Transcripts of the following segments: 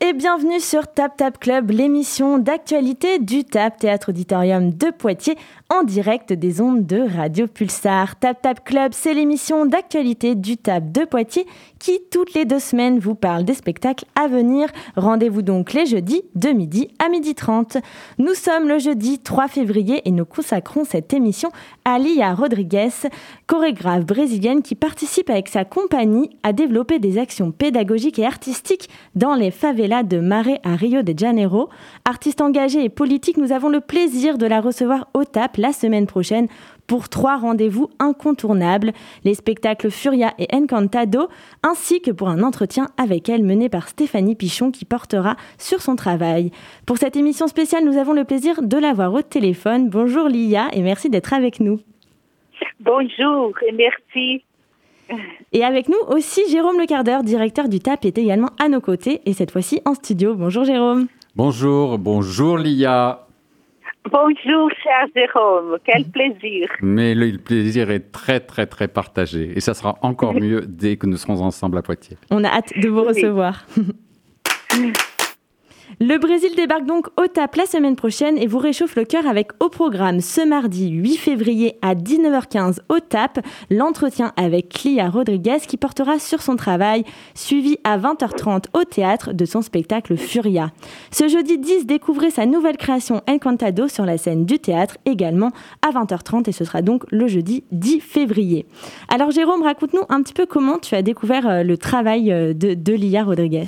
Et bienvenue sur Tap Tap Club, l'émission d'actualité du TAP Théâtre Auditorium de Poitiers en direct des ondes de Radio Pulsar. Tap Tap Club, c'est l'émission d'actualité du TAP de Poitiers qui, toutes les deux semaines, vous parle des spectacles à venir. Rendez-vous donc les jeudis de midi à midi 30. Nous sommes le jeudi 3 février et nous consacrons cette émission à Lia Rodriguez, chorégraphe brésilienne qui participe avec sa compagnie à développer des actions pédagogiques et artistiques dans les favelas de Maré à Rio de Janeiro. Artiste engagée et politique, nous avons le plaisir de la recevoir au TAP la semaine prochaine pour trois rendez-vous incontournables, les spectacles Furia et Encantado, ainsi que pour un entretien avec elle mené par Stéphanie Pichon qui portera sur son travail. Pour cette émission spéciale, nous avons le plaisir de l'avoir au téléphone. Bonjour Lia et merci d'être avec nous. Bonjour et merci. Et avec nous aussi Jérôme Lecardeur, directeur du TAP, est également à nos côtés et cette fois-ci en studio. Bonjour Jérôme. Bonjour, bonjour Lia. Bonjour, cher Jérôme, quel plaisir. Mais le plaisir est très, très, très partagé. Et ça sera encore mieux dès que nous serons ensemble à Poitiers. On a hâte de vous recevoir. Le Brésil débarque donc au TAP la semaine prochaine et vous réchauffe le cœur avec au programme ce mardi 8 février à 19h15 au TAP l'entretien avec Clia Rodriguez qui portera sur son travail, suivi à 20h30 au théâtre de son spectacle Furia. Ce jeudi 10, découvrez sa nouvelle création Encantado sur la scène du théâtre également à 20h30 et ce sera donc le jeudi 10 février. Alors Jérôme, raconte-nous un petit peu comment tu as découvert euh, le travail euh, de, de Lia Rodriguez.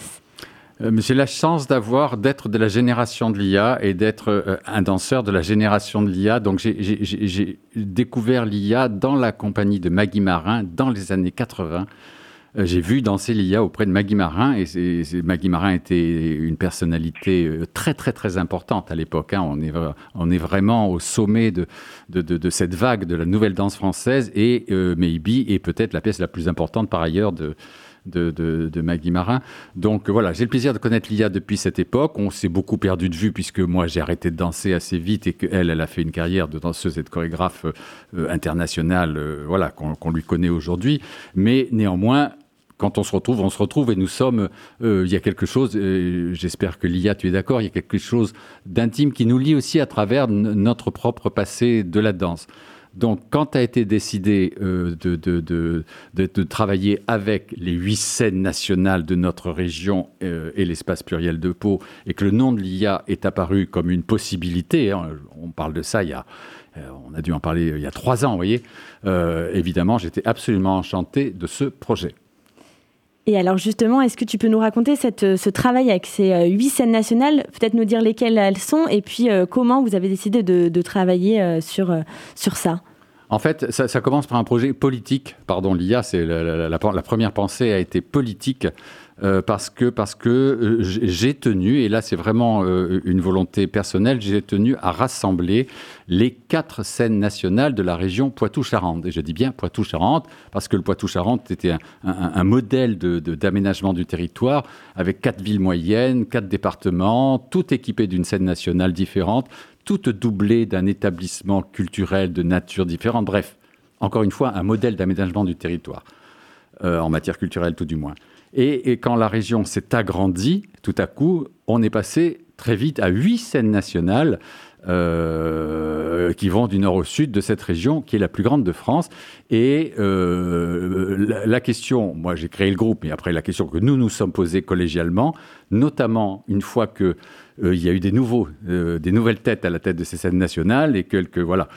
Euh, j'ai la chance d'avoir, d'être de la génération de l'IA et d'être euh, un danseur de la génération de l'IA. Donc j'ai découvert l'IA dans la compagnie de Maggie Marin dans les années 80. Euh, j'ai vu danser l'IA auprès de Maggie Marin et Maggie Marin était une personnalité très très très importante à l'époque. Hein. On, est, vraiment au sommet de, cette vague de la nouvelle danse française et Maybe est peut-être la pièce la plus importante par ailleurs de, de, Maggie Marin. Donc voilà, j'ai le plaisir de connaître Lia depuis cette époque. On s'est beaucoup perdu de vue puisque moi j'ai arrêté de danser assez vite et qu'elle, elle a fait une carrière de danseuse et de chorégraphe euh, internationale, euh, voilà, qu'on lui connaît aujourd'hui. Mais néanmoins, quand on se retrouve, on se retrouve et nous sommes. Euh, il y a quelque chose. J'espère que Lia, tu es d'accord. Il y a quelque chose d'intime qui nous lie aussi à travers notre propre passé de la danse. Donc, quand a été décidé euh, de, travailler avec les huit scènes nationales de notre région euh, et l'espace pluriel de Pau, et que le nom de l'IA est apparu comme une possibilité, hein, on parle de ça il y a, euh, on a dû en parler il y a trois ans, vous voyez, évidemment, j'étais absolument enchanté de ce projet. Et alors justement, est-ce que tu peux nous raconter ce travail avec ces huit scènes nationales, peut-être nous dire lesquelles elles sont, et puis comment vous avez décidé de, travailler sur, sur ça? En fait, ça, commence par un projet politique. Pardon, l'IA, c'est la, première pensée a été politique euh, parce que parce que euh, j'ai tenu et là c'est vraiment euh, une volonté personnelle. J'ai tenu à rassembler les quatre scènes nationales de la région Poitou-Charentes. Et je dis bien Poitou-Charentes parce que le Poitou-Charentes était un, modèle d'aménagement du territoire avec quatre villes moyennes, quatre départements, tout équipé d'une scène nationale différente toute doublée d'un établissement culturel de nature différente. Bref, encore une fois, un modèle d'aménagement du territoire, en matière culturelle tout du moins. Et, quand la région s'est agrandie, tout à coup, on est passé très vite à huit scènes nationales euh, qui vont du nord au sud de cette région, qui est la plus grande de France. Et euh, la, question, moi j'ai créé le groupe, mais après la question que nous nous sommes posés collégialement, notamment une fois que euh, il y a eu des nouveaux, des nouvelles têtes à la tête de ces scènes nationales et quelques voilà,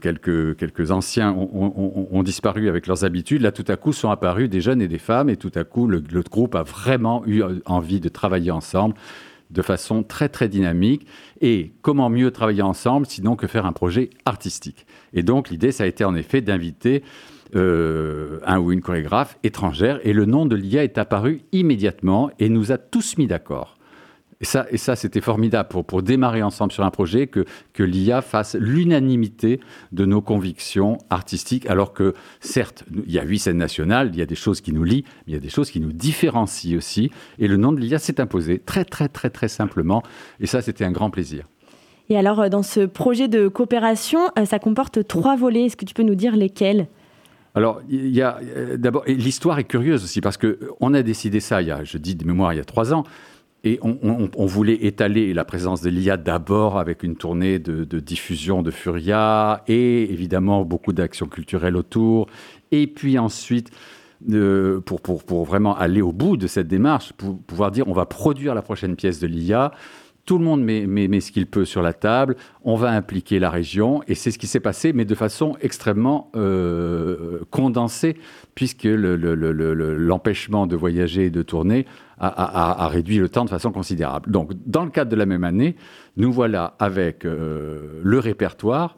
quelques quelques anciens ont, disparu avec leurs habitudes. Là, tout à coup, sont apparus des jeunes et des femmes, et tout à coup, le, groupe a vraiment eu envie de travailler ensemble de façon très très dynamique. Et comment mieux travailler ensemble sinon que faire un projet artistique? Et donc l'idée, ça a été en effet d'inviter euh, un ou une chorégraphe étrangère. Et le nom de l'IA est apparu immédiatement et nous a tous mis d'accord. Et ça, et ça c'était formidable pour, pour démarrer ensemble sur un projet, que, que l'IA fasse l'unanimité de nos convictions artistiques, alors que certes, il y a huit scènes nationales, il y a des choses qui nous lient, mais il y a des choses qui nous différencient aussi. Et le nom de l'IA s'est imposé très, très, très, très simplement. Et ça, c'était un grand plaisir. Et alors, euh, dans ce projet de coopération, euh, ça comporte trois volets. Est-ce que tu peux nous dire lesquels? Alors, il y a d'abord, l'histoire est curieuse aussi parce que on a décidé ça il y a, je dis de mémoire, il y a trois ans. Et on, voulait étaler la présence de l'IA d'abord avec une tournée de, diffusion de Furia et évidemment beaucoup d'actions culturelles autour. Et puis ensuite, pour, pour, pour, vraiment aller au bout de cette démarche, pour pouvoir dire on va produire la prochaine pièce de l'IA tout le monde met, ce qu'il peut sur la table, on va impliquer la région, et c'est ce qui s'est passé, mais de façon extrêmement euh, condensée, puisque l'empêchement de voyager et de tourner a, réduit le temps de façon considérable. Donc, dans le cadre de la même année, nous voilà avec euh, le répertoire,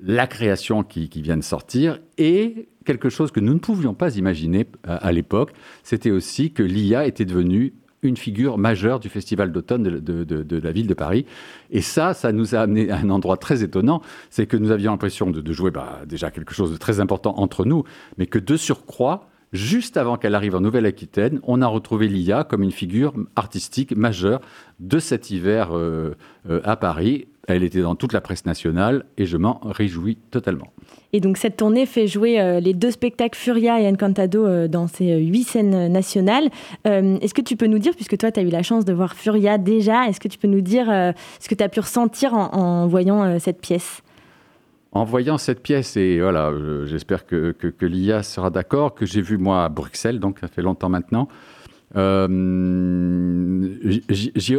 la création qui, vient de sortir, et quelque chose que nous ne pouvions pas imaginer à, à l'époque, c'était aussi que l'IA était devenue une figure majeure du festival d'automne de, la ville de Paris. Et ça, ça nous a amené à un endroit très étonnant, c'est que nous avions l'impression de, jouer bah, déjà quelque chose de très important entre nous, mais que de surcroît, juste avant qu'elle arrive en Nouvelle-Aquitaine, on a retrouvé l'IA comme une figure artistique majeure de cet hiver euh, euh, à Paris. Elle était dans toute la presse nationale et je m'en réjouis totalement. Et donc cette tournée fait jouer euh, les deux spectacles Furia et Encantado euh, dans ces euh, huit scènes nationales. est-ce que tu peux nous dire, puisque toi tu as eu la chance de voir Furia déjà, est-ce que tu peux nous dire ce que tu as pu ressentir en, voyant cette pièce? En voyant cette pièce, et voilà, j'espère que, que, que l'IA sera d'accord, que j'ai vu moi à Bruxelles, donc ça fait longtemps maintenant,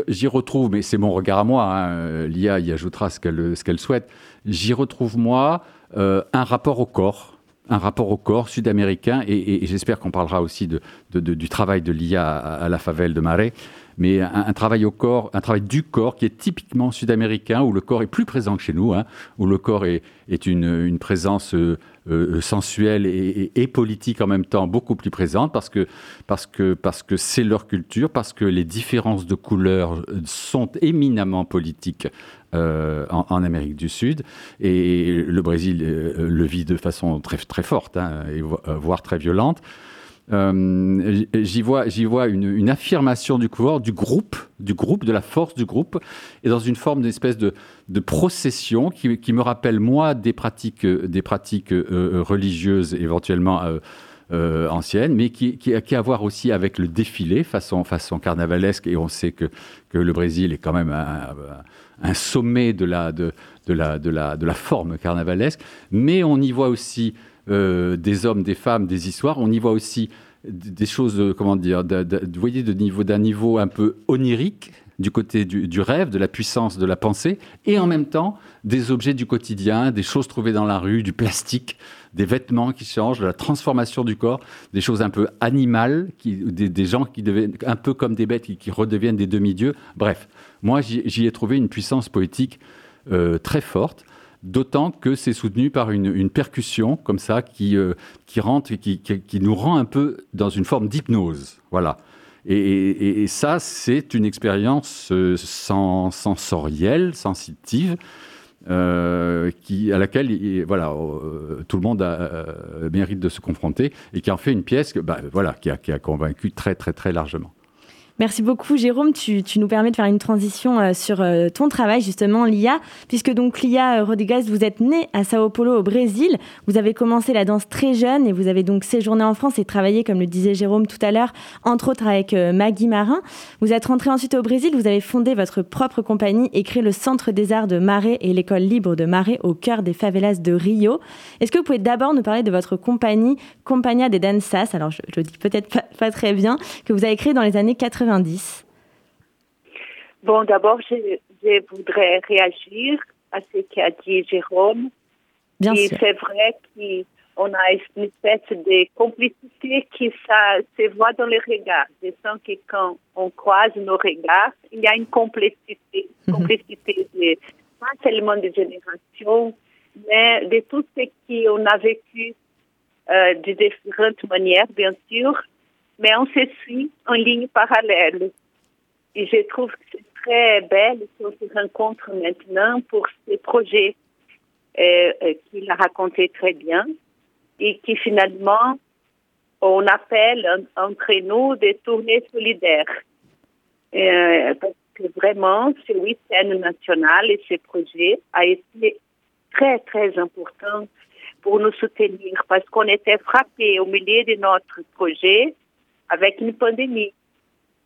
j'y retrouve, mais c'est mon regard à moi, hein, l'IA y ajoutera ce qu'elle souhaite, j'y retrouve moi euh, un rapport au corps, un rapport au corps sud-américain, et, j'espère qu'on parlera aussi du travail de l'IA à, la favelle de Marais, mais un, travail du corps qui est typiquement sud-américain, où le corps est plus présent que chez nous, hein, où le corps est, une, présence euh, euh, sensuelle et, politique en même temps beaucoup plus présente, parce que parce que parce que c'est leur culture, parce que les différences de couleurs sont éminemment politiques euh, en, Amérique du Sud. Et le Brésil euh, le vit de façon très, très forte, hein, et, euh, voire très violente. J'y vois, j'y vois une, affirmation du pouvoir du groupe, du groupe, de la force du groupe, et dans une forme d'espèce de, de procession qui, me rappelle moi des pratiques, des pratiques religieuses éventuellement anciennes, mais qui, qui, qui, a à voir aussi avec le défilé façon, façon carnavalesque. Et on sait que, que le Brésil est quand même un, sommet de la, de, la, de, la, de la forme carnavalesque, mais on y voit aussi euh, des hommes, des femmes, des histoires, on y voit aussi des choses, euh, comment dire, vous voyez, de niveau, d'un niveau un peu onirique, du côté du, rêve, de la puissance de la pensée, et en même temps des objets du quotidien, des choses trouvées dans la rue, du plastique, des vêtements qui changent, de la transformation du corps, des choses un peu animales, des gens qui deviennent un peu comme des bêtes qui, qui redeviennent des demi-dieux. Bref, moi, j'y ai trouvé une puissance poétique euh, très forte, d'autant que c'est soutenu par une, percussion comme ça qui, euh, qui rentre et qui, qui, nous rend un peu dans une forme d'hypnose. Voilà. Et, ça, c'est une expérience euh, sensorielle, sensitive, qui, à laquelle voilà, tout le monde a, mérite de se confronter et qui en fait une pièce bah, voilà, qui, a, qui a convaincu très, très, très largement. Merci beaucoup, Jérôme. Tu, nous permets de faire une transition euh, sur euh, ton travail, justement, l'IA, puisque donc l'IA euh, Rodriguez, vous êtes né à Sao Paulo, au Brésil. Vous avez commencé la danse très jeune et vous avez donc séjourné en France et travaillé, comme le disait Jérôme tout à l'heure, entre autres avec Maggie Marin. Vous êtes rentré ensuite au Brésil, vous avez fondé votre propre compagnie et créé le Centre des Arts de Marais et l'école libre de Marais au cœur des favelas de Rio. Est-ce que vous pouvez d'abord nous parler de votre compagnie, Compagnia de Danças Alors, je, le dis peut-être pas, pas très bien, que vous avez créé dans les années 80 Bon, d'abord, je, voudrais réagir à ce qu'a dit Jérôme. Bien Et c'est vrai qu'on a une espèce de complicité qui ça, se voit dans les regards. Je sens que quand on croise nos regards, il y a une complicité, mhm. complicité de, pas seulement de génération, mais de tout ce qu'on a vécu euh, de différentes manières, bien sûr, mais on se suit en ligne parallèle. Et je trouve que c'est très belle qu'on se rencontre maintenant pour ces projets euh, euh, qu'il a raconté très bien et qui finalement, on appelle entre nous des tournées solidaires. Euh, parce que vraiment, ce week-end national et ce projet a été très, très important pour nous soutenir parce qu'on était frappés au milieu de notre projet avec une pandémie.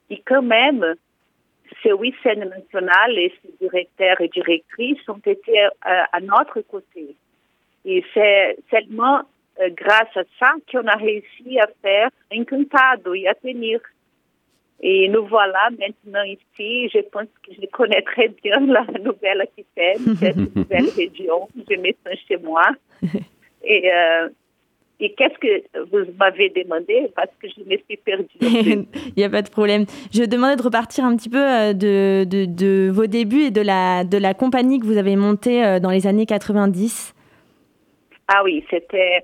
Et quand même, ces huit scènes nationales et ces directeurs et directrices ont été euh, à notre côté. Et c'est seulement euh, grâce à ça qu'on a réussi à faire Encantado et à tenir. Et nous voilà maintenant ici. Je pense que je connais très bien la Nouvelle-Aquitaine, cette nouvelle région. Je me sens chez moi. Et, euh, et qu'est-ce que vous m'avez demandé? Parce que je me suis perdue. Il n'y a pas de problème. Je demandais de repartir un petit peu euh, de, de, de, vos débuts et de la, de la compagnie que vous avez montée euh, dans les années 90. Ah oui, c'était.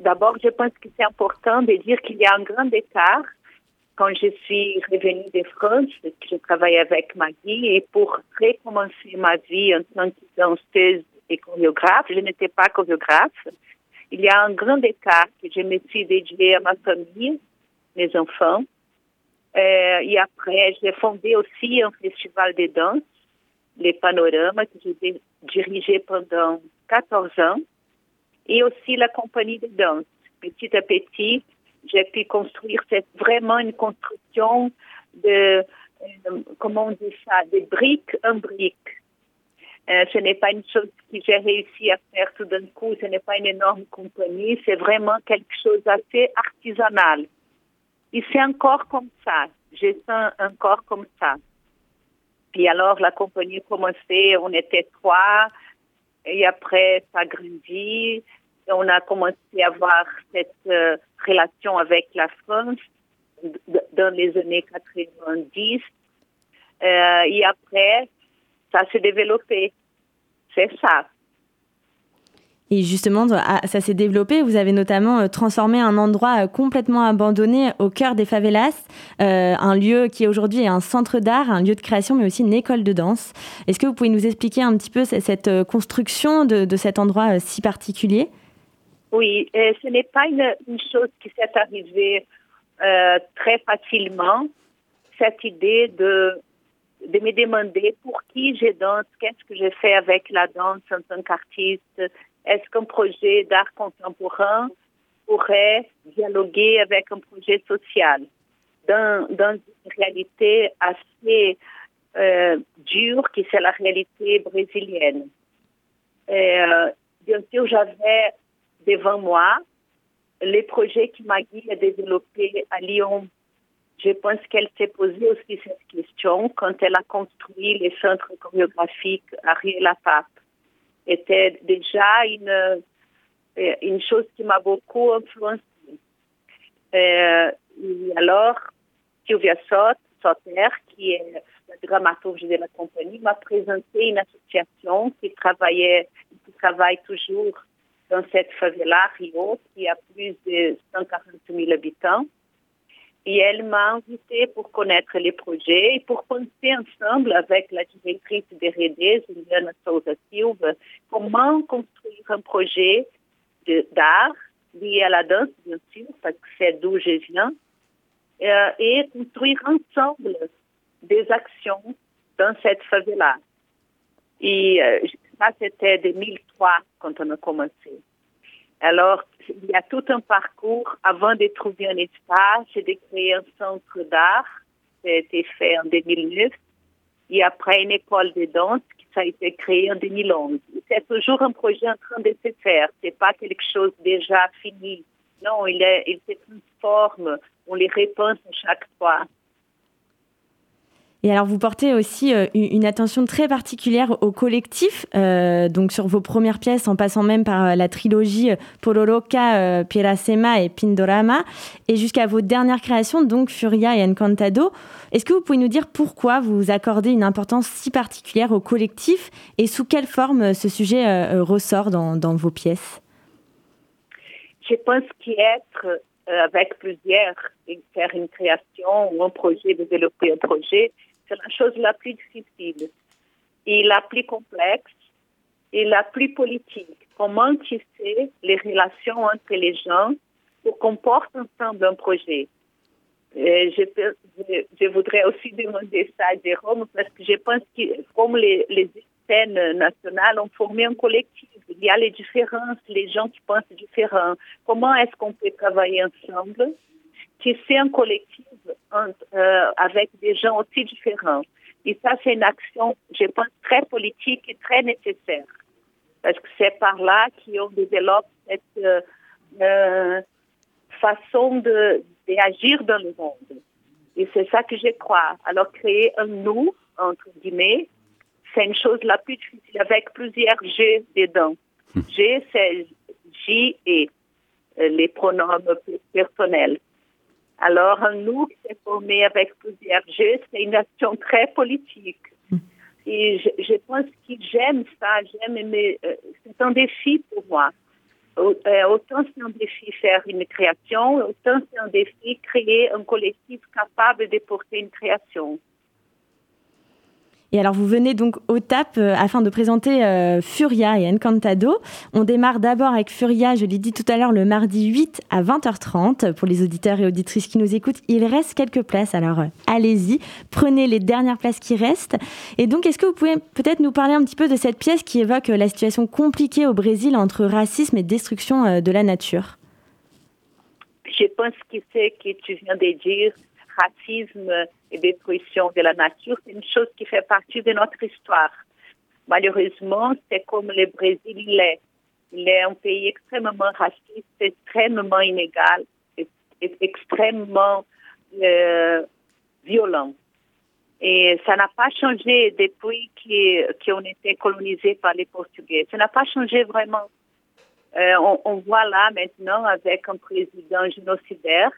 D'abord, je pense que c'est important de dire qu'il y a un grand écart quand je suis revenue de France, je travaillais avec Maggie, et pour recommencer ma vie en tant que danseuse et chorégraphe, je n'étais pas chorégraphe. Il y a un grand écart que je me suis dédiée à ma famille, mes enfants. Euh, et après, j'ai fondé aussi un festival de danse, les Panoramas, que j'ai dirigé pendant 14 ans, et aussi la compagnie de danse. Petit à petit, j'ai pu construire, c'est vraiment une construction de, euh, comment on dit ça, de briques en briques. Euh, ce n'est pas une chose que j'ai réussi à faire tout d'un coup, ce n'est pas une énorme compagnie, c'est vraiment quelque chose d'assez artisanal. Et c'est encore comme ça, je sens encore comme ça. Puis alors la compagnie a commencé, on était trois, et après ça grandit, on a commencé à avoir cette euh, relation avec la France dans les années 90. Euh, et après, ça s'est développé. C'est ça. Et justement, ah, ça s'est développé. Vous avez notamment euh, transformé un endroit complètement abandonné au cœur des favelas, un lieu qui aujourd'hui est un centre d'art, un lieu de création, mais aussi une école de danse. Est-ce que vous pouvez nous expliquer un petit peu cette construction de cet endroit si particulier? Oui, ce n'est pas une, chose qui s'est arrivée euh, très facilement, cette idée de, de me demander pour qui je danse, qu'est-ce que je fais avec la danse en tant qu'artiste, est-ce qu'un projet d'art contemporain pourrait dialoguer avec un projet social? Dans, dans une réalité assez euh, dure qui c'est la réalité brésilienne. Euh, bien sûr, j'avais devant moi les projets que Maggie a développés à Lyon. Je pense qu'elle s'est posé aussi cette question quand elle a construit les centres chorégraphiques à Rie-la-Pape. C'était déjà une, euh, une chose qui m'a beaucoup influencée. Euh, alors, Sylvia Sot, Soter, qui est la dramaturge de la compagnie, m'a présenté une association qui travaillait, qui travaille toujours dans cette favela Rio, qui a plus de 140 000 habitants. Et elle m'a invité pour connaître les projets et pour penser ensemble avec la directrice de RD, Juliana Souza Silva, comment construire un projet d'art lié à la danse, bien sûr, parce que c'est d'où je viens, euh, et construire ensemble des actions dans cette favela. Et euh, ça, c'était 2003 quand on a commencé. Alors, il y a tout un parcours avant de trouver un espace et de créer un centre d'art. Ça a été fait en 2009. Et après, une école de danse qui a été créée en 2011. C'est toujours un projet en train de se faire. C'est pas quelque chose déjà fini. Non, il, est, il se transforme. On les repense chaque fois. Et alors, vous portez aussi euh, une attention très particulière au collectif, euh, donc sur vos premières pièces, en passant même par euh, la trilogie Pororoca, Piracema et Pindorama, et jusqu'à vos dernières créations, donc Furia et Encantado. Est-ce que vous pouvez nous dire pourquoi vous accordez une importance si particulière au collectif et sous quelle forme ce sujet ressort dans, dans, vos pièces? Je pense qu'être avec plusieurs, faire une création ou un projet, développer un projet, c'est la chose la plus difficile et la plus complexe et la plus politique. Comment tisser les relations entre les gens pour qu'on porte ensemble un projet? Je, je, voudrais aussi demander ça à Jérôme parce que je pense que comme les, les scène nationale ont formé un collectif. Il y a les différences, les gens qui pensent différents. Comment est-ce qu'on peut travailler ensemble? Qui c'est un collectif euh, avec des gens aussi différents. Et ça, c'est une action, je pense, très politique et très nécessaire. Parce que c'est par là qu'on développe cette euh, euh, façon d'agir dans le monde. Et c'est ça que je crois. Alors, créer un nous, entre guillemets, c'est une chose la plus difficile avec plusieurs G dedans. G, c'est J et les pronoms personnels. Alors, nous qui s'est formé avec plusieurs jeux, c'est une action très politique. Hmm. Et je, pense que j'aime ça, j'aime aimer. Euh, c'est un défi pour moi. Euh, autant c'est un défi faire une création, autant c'est un défi créer un collectif capable de porter une création. Et alors, vous venez donc au TAP euh, afin de présenter euh, Furia et Encantado. On démarre d'abord avec Furia, je l'ai dit tout à l'heure, le mardi 8 à 20h30. Pour les auditeurs et auditrices qui nous écoutent, il reste quelques places. Alors, euh, allez-y, prenez les dernières places qui restent. Et donc, est-ce que vous pouvez peut-être nous parler un petit peu de cette pièce qui évoque la situation compliquée au Brésil entre racisme et destruction de la nature? Je pense que ce que tu viens de dire racisme et détruction de la nature, c'est une chose qui fait partie de notre histoire. Malheureusement, c'est comme le Brésil il est. Il est un pays extrêmement raciste, extrêmement inégal, et, extrêmement euh, violent. Et ça n'a pas changé depuis qu'on été colonisé par les Portugais. Ça n'a pas changé vraiment. Euh, on, voit là maintenant avec un président génocidaire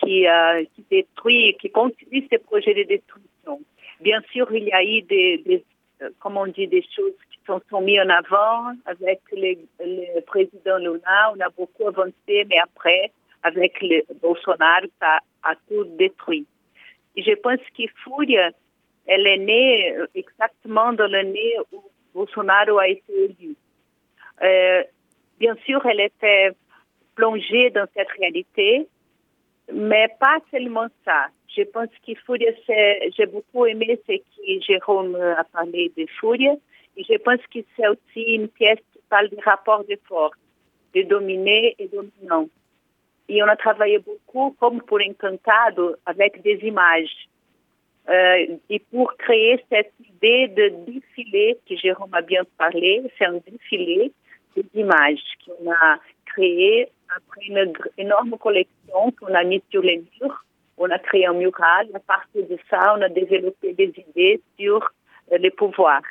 qui, euh, détruit, qui continue ces projets de destruction. Bien sûr, il y a eu des, euh, comme on dit, des choses qui sont, sont mises en avant avec le président Luna. On a beaucoup avancé, mais après, avec le Bolsonaro, ça a tout détruit. Et je pense que Fouria, elle est née euh, exactement dans l'année où Bolsonaro a été élu. Euh, bien sûr, elle était plongée dans cette réalité, mais pas seulement ça. Je pense qu'il faut j'ai beaucoup aimé ce que Jérôme a parlé de Fourie. Et je pense que c'est aussi une pièce qui parle du rapport de force, de dominer et dominant. Et on a travaillé beaucoup, comme pour Encantado, avec des images. Euh, et pour créer cette idée de défilé que Jérôme a bien parlé, c'est un défilé d'images qu'on a créé après une énorme collection qu'on a mise sur les murs, on a créé un mural. À partir de ça, on a développé des idées sur euh, les pouvoirs.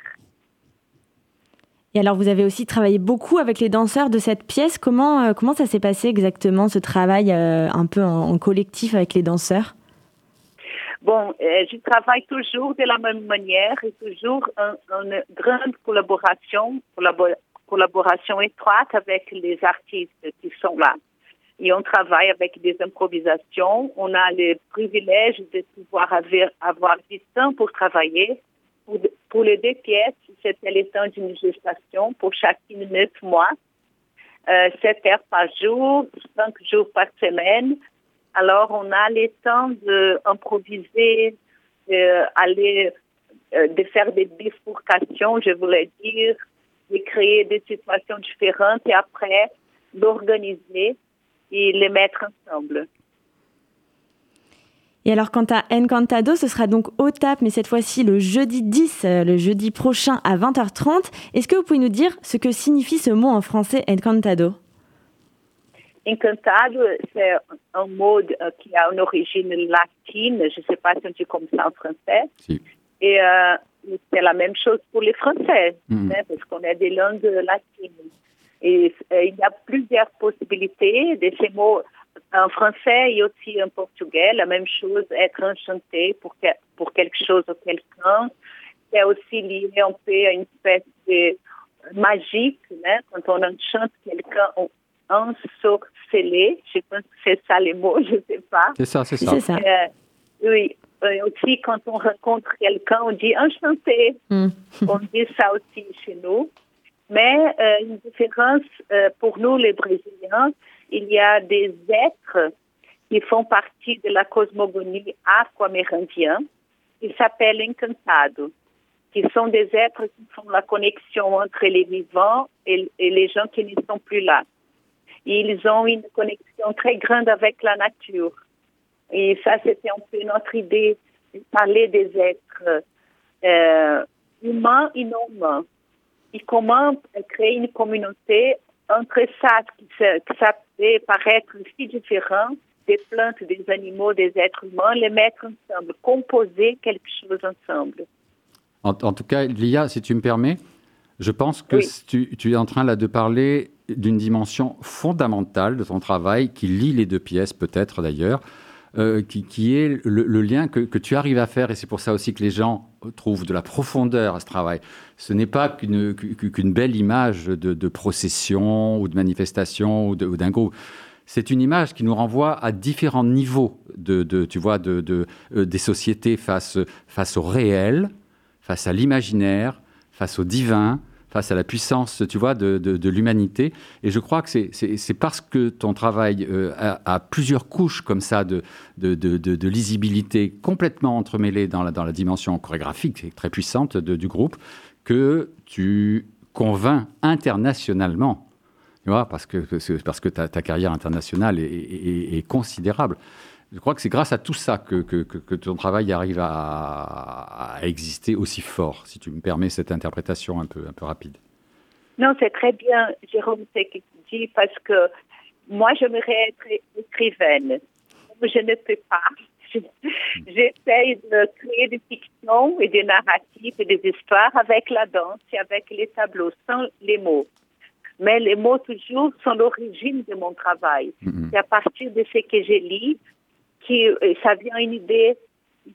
Et alors, vous avez aussi travaillé beaucoup avec les danseurs de cette pièce. Comment, euh, comment ça s'est passé exactement, ce travail euh, un peu en, collectif avec les danseurs? Bon, je travaille toujours de la même manière et toujours en, en grande collaboration, collaboration étroite avec les artistes qui sont là. Et on travaille avec des improvisations. On a le privilège de pouvoir avoir, avoir du temps pour travailler. Pour, les deux pièces, c'était le temps d'une gestation pour chacune neuf mois. Euh, heures par jour, cinq jours par semaine. Alors, on a le temps d'improviser, d'aller, euh, de faire des bifurcations, je voulais dire, de créer des situations différentes et après d'organiser et les mettre ensemble. Et alors, quant à Encantado, ce sera donc au TAP, mais cette fois-ci le jeudi 10, euh, le jeudi prochain à 20h30. Est-ce que vous pouvez nous dire ce que signifie ce mot en français Encantado? Encantado, c'est un mot euh, qui a une origine latine, je ne sais pas si on dit comme ça en français. Et euh, c'est la même chose pour les Français, mm. hein, parce qu'on a des langues latines. Et euh, il y a plusieurs possibilités de ces mots en français et aussi en portugais. La même chose, être enchanté pour, pour quelque chose ou quelqu'un. C'est aussi lié un peu à une espèce de magique, hein, quand on enchante quelqu'un, on ensorcelé. Je pense que c'est ça les mots, je ne sais pas. C'est ça, c'est ça. Euh, oui, aussi, quand on rencontre quelqu'un, on dit enchanté. Mm. on dit ça aussi chez nous. Mais euh, une différence euh, pour nous, les Brésiliens, il y a des êtres qui font partie de la cosmogonie afro-amérindienne. Ils s'appellent Encantado. qui sont des êtres qui font la connexion entre les vivants et, les gens qui ne sont plus là. ils ont une connexion très grande avec la nature. Et ça, c'était un peu notre idée de parler des êtres euh, humains et non humains. Et comment créer une communauté entre ça qui, ça peut paraître si différent des plantes, des animaux, des êtres humains, les mettre ensemble, composer quelque chose ensemble. En, tout cas, Lia, si tu me permets, je pense que tu, es en train là de parler d'une dimension fondamentale de ton travail qui lie les deux pièces, peut-être d'ailleurs, euh, qui, est le, lien que, tu arrives à faire, et c'est pour ça aussi que les gens trouvent de la profondeur à ce travail. Ce n'est pas qu'une belle image de, procession ou de manifestation ou d'un groupe. C'est une image qui nous renvoie à différents niveaux de, tu vois, de, euh, des sociétés face, face au réel, face à l'imaginaire, face au divin, face à la puissance, tu vois, de, l'humanité. Et je crois que c'est parce que ton travail euh, a, plusieurs couches comme ça de, de, lisibilité complètement entremêlées dans la, dans la dimension chorégraphique très puissante du groupe que tu convaincs internationalement. Tu vois, parce que, parce que ta, ta carrière internationale est considérable je crois que c'est grâce à tout ça que, que, ton travail arrive à, exister aussi fort, si tu me permets cette interprétation un peu, un peu rapide. Non, c'est très bien, Jérôme, ce que tu dis, parce que moi, j'aimerais être écrivaine. Je ne peux pas. J'essaie de créer des fictions et des narratifs et des histoires avec la danse et avec les tableaux, sans les mots. Mais les mots, toujours, sont l'origine de mon travail. Mm-hmm. C'est à partir de ce que j'ai lu qui, euh, ça vient une idée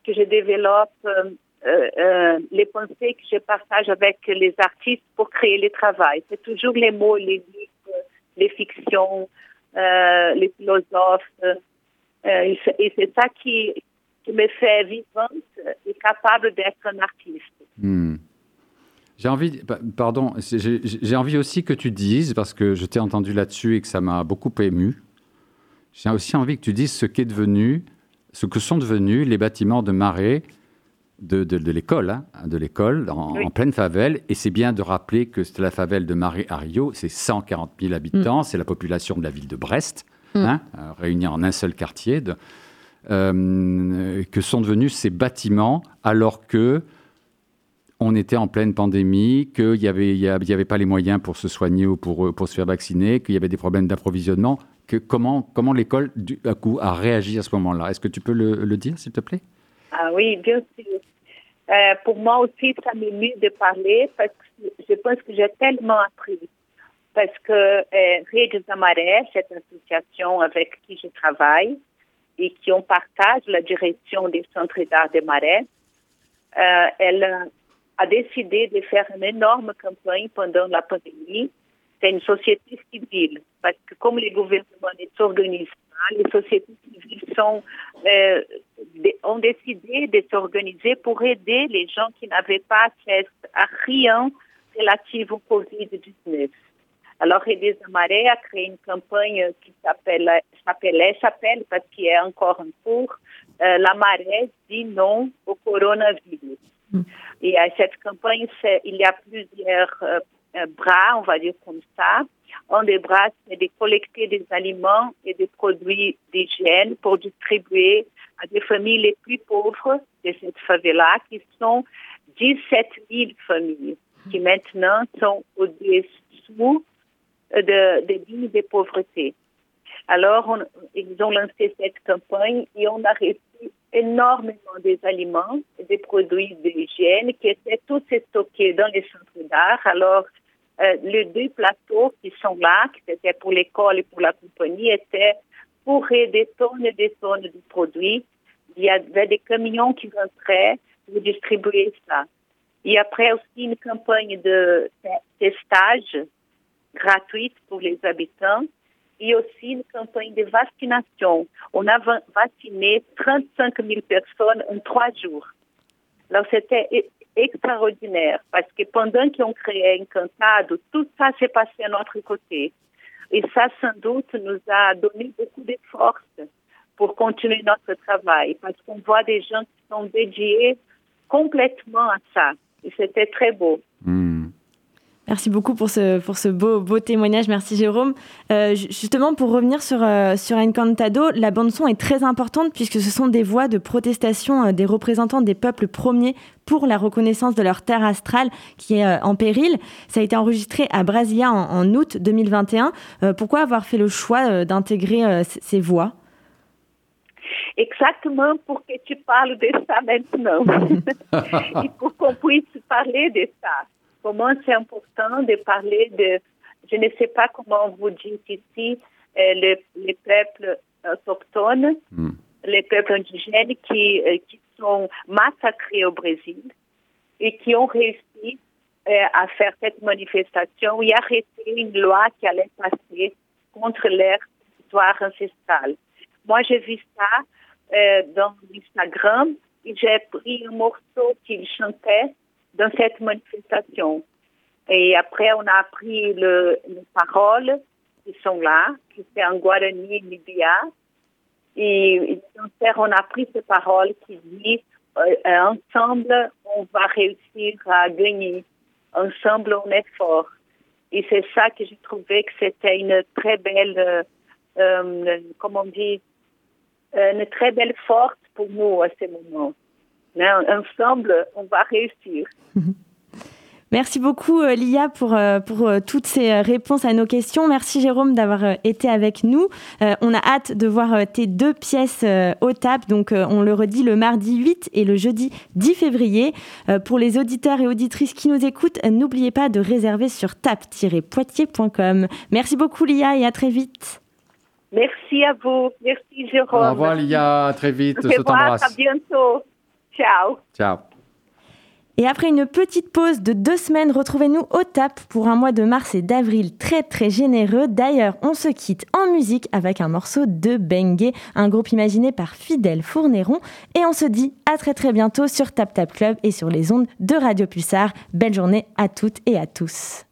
que je développe, euh, euh, les pensées que je partage avec les artistes pour créer le travail. C'est toujours les mots, les livres, les fictions, les philosophes. et c'est ça qui, me fait vivante et capable d'être un artiste. Hmm. J'ai envie, pardon, j'ai envie aussi que tu dises, parce que je t'ai entendu là-dessus et que ça m'a beaucoup ému, j'ai aussi envie que tu dises ce qu'est devenu, ce que sont devenus les bâtiments de marée de, de, l'école, hein, de l'école en, pleine favelle. Et c'est bien de rappeler que la favelle de Marais à Rio, c'est 140 000 habitants, mm. c'est la population de la ville de Brest, mm. hein, euh, réunie en un seul quartier. De, euh, que sont devenus ces bâtiments alors que on était en pleine pandémie, qu'il n'y avait, y avait pas les moyens pour se soigner ou pour, pour se faire vacciner, qu'il y avait des problèmes d'approvisionnement comment, l'école a, a réagi à ce moment-là? Est-ce que tu peux le, dire, s'il te plaît? Ah oui, bien sûr. Euh, pour moi aussi, ça m'émeut de parler parce que je pense que j'ai tellement appris. Parce que euh, Amaré, cette association avec qui je travaille et qui on partage la direction des centres d'art des Marais, euh, elle a décidé de faire une énorme campagne pendant la pandémie c'est une société civile, parce que comme les gouvernements ne s'organisent pas, les sociétés civiles sont, euh, ont décidé de s'organiser pour aider les gens qui n'avaient pas accès à rien relatif au Covid-19. Alors, Redes Amaré a créé une campagne qui s'appelait, s'appelle parce qu'il est encore en cours, euh, La Marée dit non au coronavirus. Mm. Et à cette campagne, il y a plusieurs euh, bras, on va dire comme ça. Un des bras, c'est de collecter des aliments et des produits d'hygiène pour distribuer à des familles les plus pauvres de cette favela, qui sont 17 000 familles, qui maintenant sont au-dessous de, de lignes de pauvreté. Alors, ils ont lancé cette campagne et on a reçu énormément des aliments des produits d'hygiène qui étaient tous stockés dans les centres d'art. Alors, euh, les deux plateaux qui sont là, qui étaient pour l'école et pour la compagnie, étaient pour des tonnes et des tonnes de produits. Il y avait des camions qui rentraient pour distribuer ça. Et après aussi une campagne de testage gratuite pour les habitants et aussi une campagne de vaccination. On a vacciné 35 000 personnes en trois jours. Alors c'était extraordinaire parce que pendant qu'on créait Encantado, tout ça s'est passé à notre côté. Et ça, sans doute, nous a donné beaucoup de force pour continuer notre travail parce qu'on voit des gens qui sont dédiés complètement à ça. c'était très beau. Hmm. Merci beaucoup pour ce, pour ce beau, beau témoignage. Merci Jérôme. Euh, justement, pour revenir sur, euh, sur Encantado, la bande-son est très importante puisque ce sont des voix de protestation euh, des représentants des peuples premiers pour la reconnaissance de leur terre astrale qui est en péril. Ça a été enregistré à Brasilia en, en août 2021. pourquoi avoir fait le choix d'intégrer ces voix? Exactement pour que tu parles de ça maintenant et pour qu'on puisse parler de ça comment c'est important de parler de, je ne sais pas comment vous dites ici, euh, les, peuples autochtones, hmm. les peuples indigènes qui, euh, qui sont massacrés au Brésil et qui ont réussi euh, à faire cette manifestation et arrêter une loi qui allait passer contre leur histoire ancestrale. Moi, j'ai vu ça dans Instagram et j'ai pris un morceau qu'ils chantaient dans cette manifestation. Et après, on a appris le, les paroles qui sont là, qui c'est en Guarani Libya. Et, on a appris ces paroles qui disent euh, ensemble, on va réussir à gagner. Ensemble, on est fort. Et c'est ça que j'ai trouvé que c'était une très belle, euh, euh comment on dit, euh, une très belle force pour nous à ce moment. Mais ensemble, on va réussir. Merci beaucoup euh, Lia pour, euh, pour euh, toutes ces réponses à nos questions. Merci Jérôme d'avoir été avec nous. on a hâte de voir tes deux pièces au TAP. Donc on le redit le mardi 8 et le jeudi 10 février. Pour les auditeurs et auditrices qui nous écoutent, n'oubliez pas de réserver sur tap-poitiers.com. Merci beaucoup Lia et à très vite. Merci à vous. Merci Jérôme. Au revoir Lia, à très vite. Au revoir, à bientôt. Ciao. Ciao. Et après une petite pause de deux semaines, retrouvez-nous au TAP pour un mois de mars et d'avril très très généreux. D'ailleurs, on se quitte en musique avec un morceau de Bengue, un groupe imaginé par Fidèle Fourneron. Et on se dit à très très bientôt sur Tap Tap Club et sur les ondes de Radio Pulsar. Belle journée à toutes et à tous.